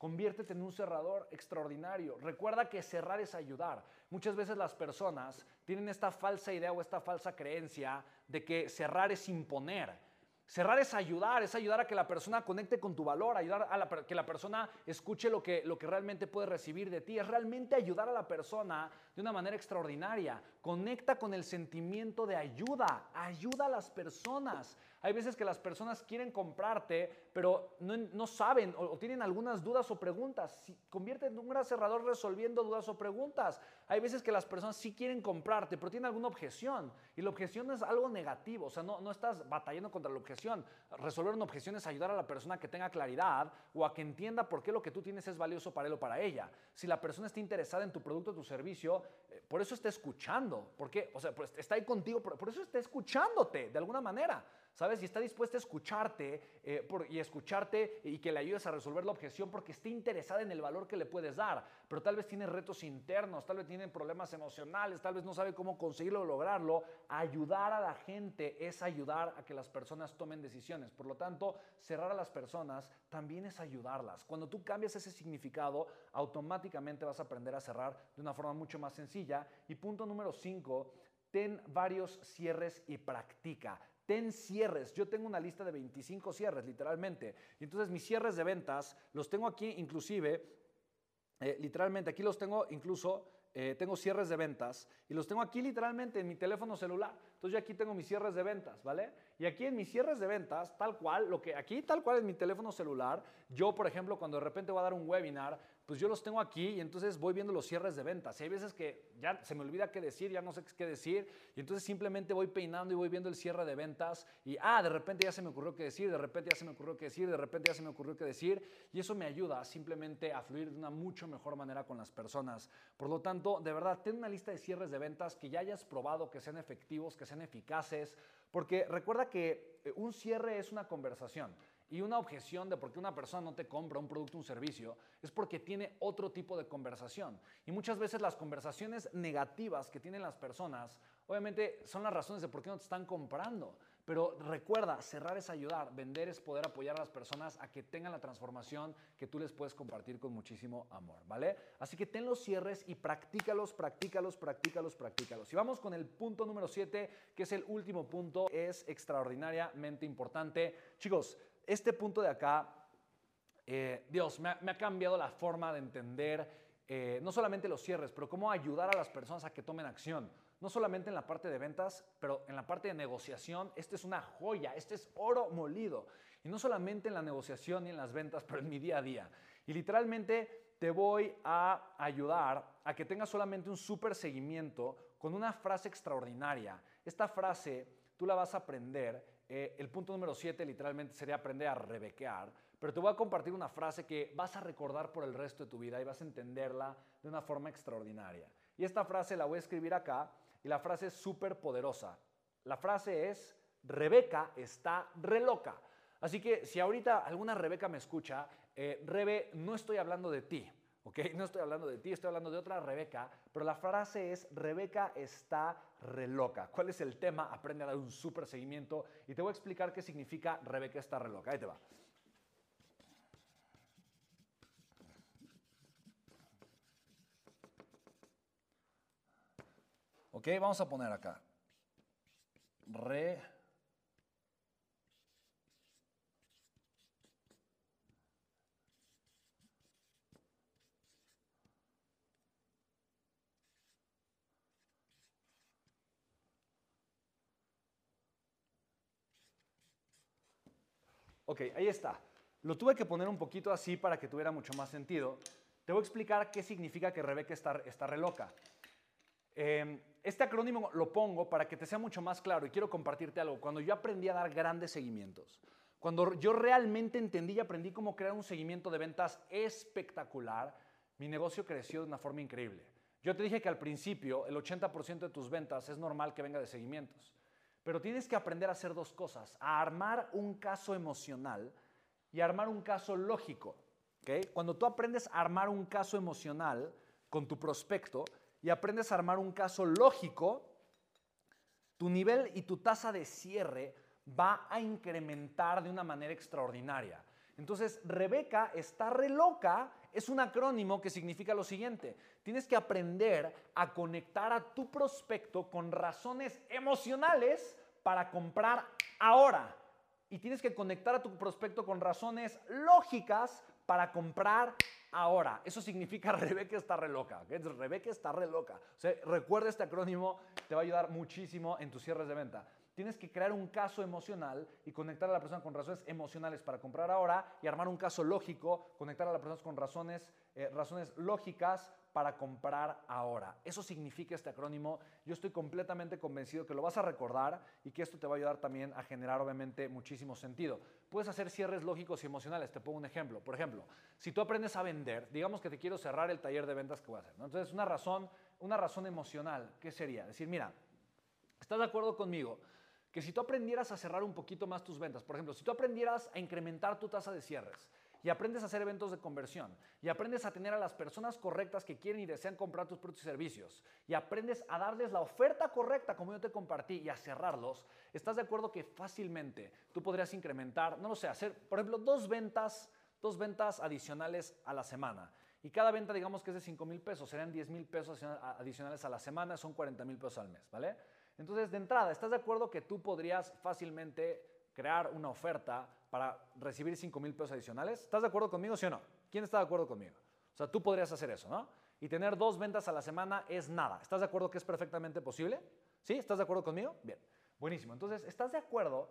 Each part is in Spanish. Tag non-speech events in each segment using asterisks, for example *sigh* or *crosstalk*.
Conviértete en un cerrador extraordinario. Recuerda que cerrar es ayudar. Muchas veces las personas tienen esta falsa idea o esta falsa creencia de que cerrar es imponer. Cerrar es ayudar, es ayudar a que la persona conecte con tu valor, ayudar a que la persona escuche lo que, lo que realmente puede recibir de ti. Es realmente ayudar a la persona de una manera extraordinaria. Conecta con el sentimiento de ayuda, ayuda a las personas. Hay veces que las personas quieren comprarte, pero no, saben o, tienen algunas dudas o preguntas. Si, convierte en un gran cerrador resolviendo dudas o preguntas. Hay veces que las personas sí quieren comprarte, pero tienen alguna objeción. Y la objeción es algo negativo. O sea, no, no estás batallando contra la objeción. Resolver una objeción es ayudar a la persona a que tenga claridad o a que entienda por qué lo que tú tienes es valioso para él o para ella. Si la persona está interesada en tu producto o tu servicio, eh, por eso está escuchando. ¿Por qué? O sea, pues está ahí contigo, por eso está escuchándote de alguna manera. ¿Sabes? Y está dispuesta a escucharte eh, y escucharte y que le ayudes a resolver la objeción porque está interesada en el valor que le puedes dar. Pero tal vez tiene retos internos, tal vez tiene problemas emocionales, tal vez no sabe cómo conseguirlo o lograrlo. Ayudar a la gente es ayudar a que las personas tomen decisiones. Por lo tanto, cerrar a las personas también es ayudarlas. Cuando tú cambias ese significado, automáticamente vas a aprender a cerrar de una forma mucho más sencilla. Y punto número 5, ten varios cierres y practica ten cierres. Yo tengo una lista de 25 cierres, literalmente. Y entonces mis cierres de ventas los tengo aquí inclusive, eh, literalmente, aquí los tengo incluso, eh, tengo cierres de ventas y los tengo aquí literalmente en mi teléfono celular. Entonces yo aquí tengo mis cierres de ventas, ¿vale? Y aquí en mis cierres de ventas, tal cual, lo que aquí tal cual en mi teléfono celular, yo por ejemplo cuando de repente voy a dar un webinar, pues yo los tengo aquí y entonces voy viendo los cierres de ventas. Y hay veces que ya se me olvida qué decir, ya no sé qué decir, y entonces simplemente voy peinando y voy viendo el cierre de ventas y, ah, de repente ya se me ocurrió qué decir, de repente ya se me ocurrió qué decir, de repente ya se me ocurrió qué decir, y eso me ayuda simplemente a fluir de una mucho mejor manera con las personas. Por lo tanto, de verdad, ten una lista de cierres de ventas que ya hayas probado, que sean efectivos, que sean eficaces, porque recuerda que eh, un cierre es una conversación. Y una objeción de por qué una persona no te compra un producto un servicio es porque tiene otro tipo de conversación. Y muchas veces las conversaciones negativas que tienen las personas, obviamente son las razones de por qué no te están comprando. Pero recuerda, cerrar es ayudar, vender es poder apoyar a las personas a que tengan la transformación que tú les puedes compartir con muchísimo amor, ¿vale? Así que ten los cierres y practícalos, practícalos, practícalos, practícalos. Y vamos con el punto número 7, que es el último punto, es extraordinariamente importante. Chicos, este punto de acá, eh, Dios, me ha, cambiado la forma de entender eh, no solamente los cierres, pero cómo ayudar a las personas a que tomen acción. No solamente en la parte de ventas, pero en la parte de negociación, este es una joya, este es oro molido. Y no solamente en la negociación y en las ventas, *laughs* pero en mi día a día. Y literalmente te voy a ayudar a que tengas solamente un súper seguimiento con una frase extraordinaria. Esta frase tú la vas a aprender eh, el punto número 7 literalmente sería aprender a rebequear, pero te voy a compartir una frase que vas a recordar por el resto de tu vida y vas a entenderla de una forma extraordinaria. Y esta frase la voy a escribir acá y la frase es súper poderosa. La frase es, Rebeca está re loca. Así que si ahorita alguna Rebeca me escucha, eh, Rebe, no estoy hablando de ti. ¿Ok? No estoy hablando de ti, estoy hablando de otra Rebeca, pero la frase es Rebeca está re loca. ¿Cuál es el tema? Aprende a dar un súper seguimiento y te voy a explicar qué significa Rebeca está re loca. Ahí te va. Ok, vamos a poner acá. Re. Ok, ahí está. Lo tuve que poner un poquito así para que tuviera mucho más sentido. Te voy a explicar qué significa que Rebeca está, está re loca. Em, este acrónimo lo pongo para que te sea mucho más claro y quiero compartirte algo. Cuando yo aprendí a dar grandes seguimientos, cuando yo realmente entendí y aprendí cómo crear un seguimiento de ventas espectacular, mi negocio creció de una forma increíble. Yo te dije que al principio el 80% de tus ventas es normal que venga de seguimientos, pero tienes que aprender a hacer dos cosas, a armar un caso emocional y armar un caso lógico. ¿okay? Cuando tú aprendes a armar un caso emocional con tu prospecto, y aprendes a armar un caso lógico, tu nivel y tu tasa de cierre va a incrementar de una manera extraordinaria. Entonces, Rebeca está re loca es un acrónimo que significa lo siguiente. Tienes que aprender a conectar a tu prospecto con razones emocionales para comprar ahora. Y tienes que conectar a tu prospecto con razones lógicas para comprar ahora. Eso significa *laughs* Rebeca está re loca. Rebeca está re loca. O recuerda este acrónimo, te va a ayudar muchísimo en tus cierres de venta. Tienes que crear un caso emocional y conectar a la persona con razones emocionales para comprar ahora y armar un caso lógico, conectar a la persona con razones, eh, razones lógicas para comprar ahora. Eso significa este acrónimo. Yo estoy completamente convencido que lo vas a recordar y que esto te va a ayudar también a generar obviamente muchísimo sentido. Puedes hacer cierres lógicos y emocionales. Te pongo un ejemplo. Por ejemplo, si tú aprendes a vender, digamos que te quiero cerrar el taller de ventas que voy a hacer. Entonces, una razón, una razón emocional, ¿qué sería? Decir, mira, ¿estás de acuerdo conmigo? Que si tú aprendieras a cerrar un poquito más tus ventas, por ejemplo, si tú aprendieras a incrementar tu tasa de cierres, y aprendes a hacer eventos de conversión y aprendes a tener a las personas correctas que quieren y desean comprar tus productos y servicios y aprendes a darles la oferta correcta como yo te compartí y a cerrarlos, ¿estás de acuerdo que fácilmente tú podrías incrementar, no lo sé, hacer, por ejemplo, dos ventas, dos ventas adicionales a la semana? Y cada venta, digamos que es de 5 mil pesos, serían 10 mil pesos adicionales a la semana, son 40 mil pesos al mes, ¿vale? Entonces, de entrada, ¿estás de acuerdo que tú podrías fácilmente crear una oferta para recibir 5 mil pesos adicionales. ¿Estás de acuerdo conmigo, sí o no? ¿Quién está de acuerdo conmigo? O sea, tú podrías hacer eso, ¿no? Y tener dos ventas a la semana es nada. ¿Estás de acuerdo que es perfectamente posible? ¿Sí? ¿Estás de acuerdo conmigo? Bien. Buenísimo. Entonces, ¿estás de acuerdo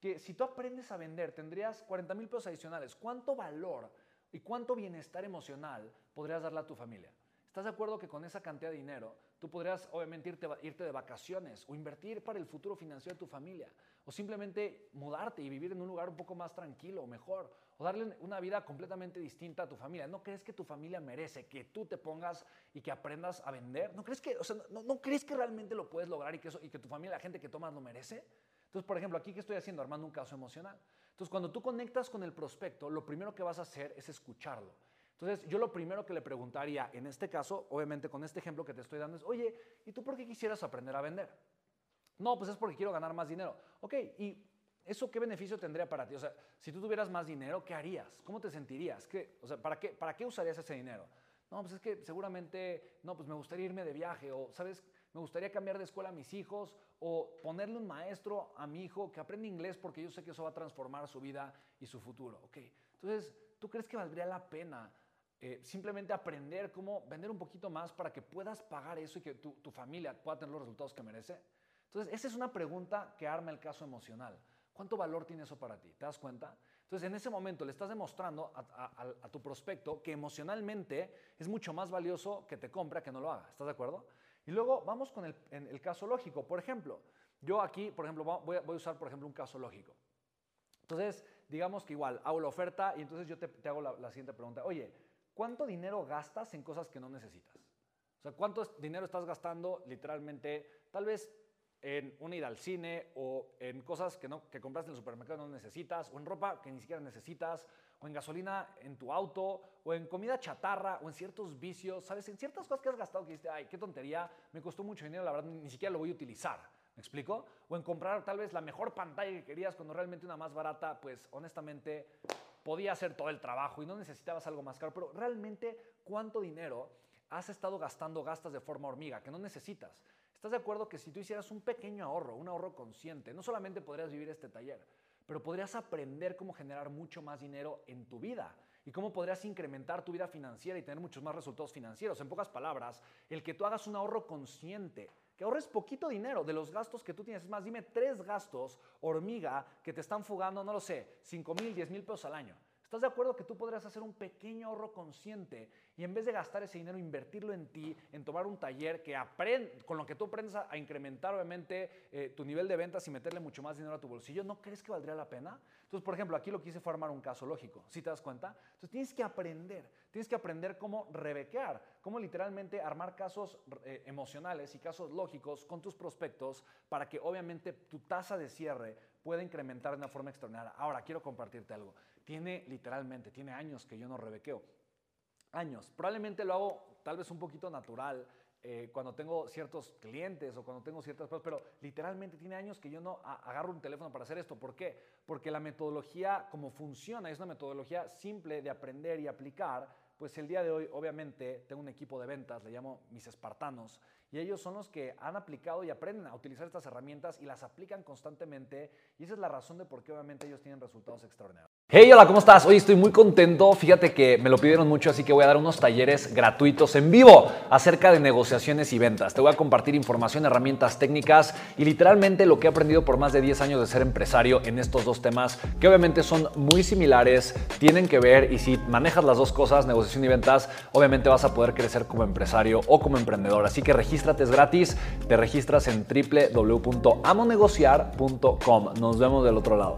que si tú aprendes a vender tendrías 40 mil pesos adicionales? ¿Cuánto valor y cuánto bienestar emocional podrías darle a tu familia? ¿Estás de acuerdo que con esa cantidad de dinero tú podrías obviamente irte, irte, de vacaciones o invertir para el futuro financiero de tu familia? O simplemente mudarte y vivir en un lugar un poco más tranquilo o mejor. O darle una vida completamente distinta a tu familia. ¿No crees que tu familia merece que tú te pongas y que aprendas a vender? ¿No crees que, o sea, no, crees que realmente lo puedes lograr y que, eso, y que tu familia, la gente que tomas, lo merece? Entonces, por ejemplo, aquí que estoy haciendo, armando un caso emocional. Entonces, cuando tú conectas con el prospecto, lo primero que vas a hacer es escucharlo. Entonces, yo lo primero que le preguntaría, en este caso, obviamente con este ejemplo que te estoy dando, es, oye, ¿y tú por qué quisieras aprender a vender? No, pues es porque quiero ganar más dinero. Ok, ¿y eso qué beneficio tendría para ti? O sea, si tú tuvieras más dinero, ¿qué harías? ¿Cómo te sentirías? ¿Qué, o sea, ¿para qué, ¿para qué usarías ese dinero? No, pues es que seguramente, no, pues me gustaría irme de viaje o, ¿sabes? Me gustaría cambiar de escuela a mis hijos o ponerle un maestro a mi hijo que aprenda inglés porque yo sé que eso va a transformar su vida y su futuro. Ok, entonces, ¿tú crees que valdría la pena eh, simplemente aprender cómo vender un poquito más para que puedas pagar eso y que tu, tu, familia pueda tener los resultados que merece? Entonces, esa es una pregunta que arma el caso emocional. ¿Cuánto valor tiene eso para ti? ¿Te das cuenta? Entonces, en ese momento le estás demostrando a, tu prospecto que emocionalmente es mucho más valioso que te compre a que no lo haga. ¿Estás de acuerdo? Y luego vamos con el, el caso lógico. Por ejemplo, yo aquí, por ejemplo, voy a, voy a usar, por ejemplo, un caso lógico. Entonces, digamos que igual hago la oferta y entonces yo te, te hago la siguiente pregunta. Oye, ¿cuánto dinero gastas en cosas que no necesitas? O sea, ¿cuánto dinero estás gastando literalmente, tal vez en una ida al cine o en cosas que, no, que compraste en el supermercado no necesitas, o en ropa que ni siquiera necesitas, o en gasolina en tu auto, o en comida chatarra, o en ciertos vicios, ¿sabes? En ciertas cosas que has gastado que dices, ay, qué tontería, me costó mucho dinero, la verdad, ni siquiera lo voy a utilizar. ¿Me explico? O en comprar tal vez la mejor pantalla que querías cuando realmente una más barata, pues honestamente podía hacer todo el trabajo y no necesitabas algo más caro. Pero realmente, ¿cuánto dinero has estado gastando, gastas de forma hormiga, que no necesitas? ¿Estás de acuerdo que si tú hicieras un pequeño ahorro, un ahorro consciente, no solamente podrías vivir este taller, pero podrías aprender cómo generar mucho más dinero en tu vida y cómo podrías incrementar tu vida financiera y tener muchos más resultados financieros. En pocas palabras, el que tú hagas un ahorro consciente, que ahorres poquito dinero de los gastos que tú tienes. Es más, dime tres gastos hormiga que te están fugando, no lo sé, 5 mil, 10 mil pesos al año. ¿Estás de acuerdo que tú podrías hacer un pequeño ahorro consciente y en vez de gastar ese dinero, invertirlo en ti, en tomar un taller que aprende, con lo que tú aprendes a, incrementar obviamente eh, tu nivel de ventas y meterle mucho más dinero a tu bolsillo? ¿No crees que valdría la pena? Entonces, por ejemplo, aquí lo que hice fue armar un caso lógico, ¿sí te das cuenta? Entonces tienes que aprender, tienes que aprender cómo rebequear, cómo literalmente armar casos eh, emocionales y casos lógicos con tus prospectos para que obviamente tu tasa de cierre pueda incrementar de una forma extraordinaria. Ahora, quiero compartirte algo. Tiene literalmente, tiene años que yo no rebequeo. Años. Probablemente lo hago tal vez un poquito natural eh, cuando tengo ciertos clientes o cuando tengo ciertas cosas, pero literalmente tiene años que yo no agarro un teléfono para hacer esto. ¿Por qué? Porque la metodología, como funciona, es una metodología simple de aprender y aplicar. Pues el día de hoy, obviamente, tengo un equipo de ventas, le llamo mis espartanos, y ellos son los que han aplicado y aprenden a utilizar estas herramientas y las aplican constantemente. Y esa es la razón de por qué obviamente ellos tienen resultados extraordinarios. Hey, hola, ¿cómo estás? Hoy estoy muy contento. Fíjate que me lo pidieron mucho, así que voy a dar unos talleres gratuitos en vivo acerca de negociaciones y ventas. Te voy a compartir información, herramientas técnicas y literalmente lo que he aprendido por más de 10 años de ser empresario en estos dos temas, que obviamente son muy similares, tienen que ver y si manejas las dos cosas, negociación y ventas, obviamente vas a poder crecer como empresario o como emprendedor. Así que regístrate, es gratis. Te registras en www.amonegociar.com. Nos vemos del otro lado.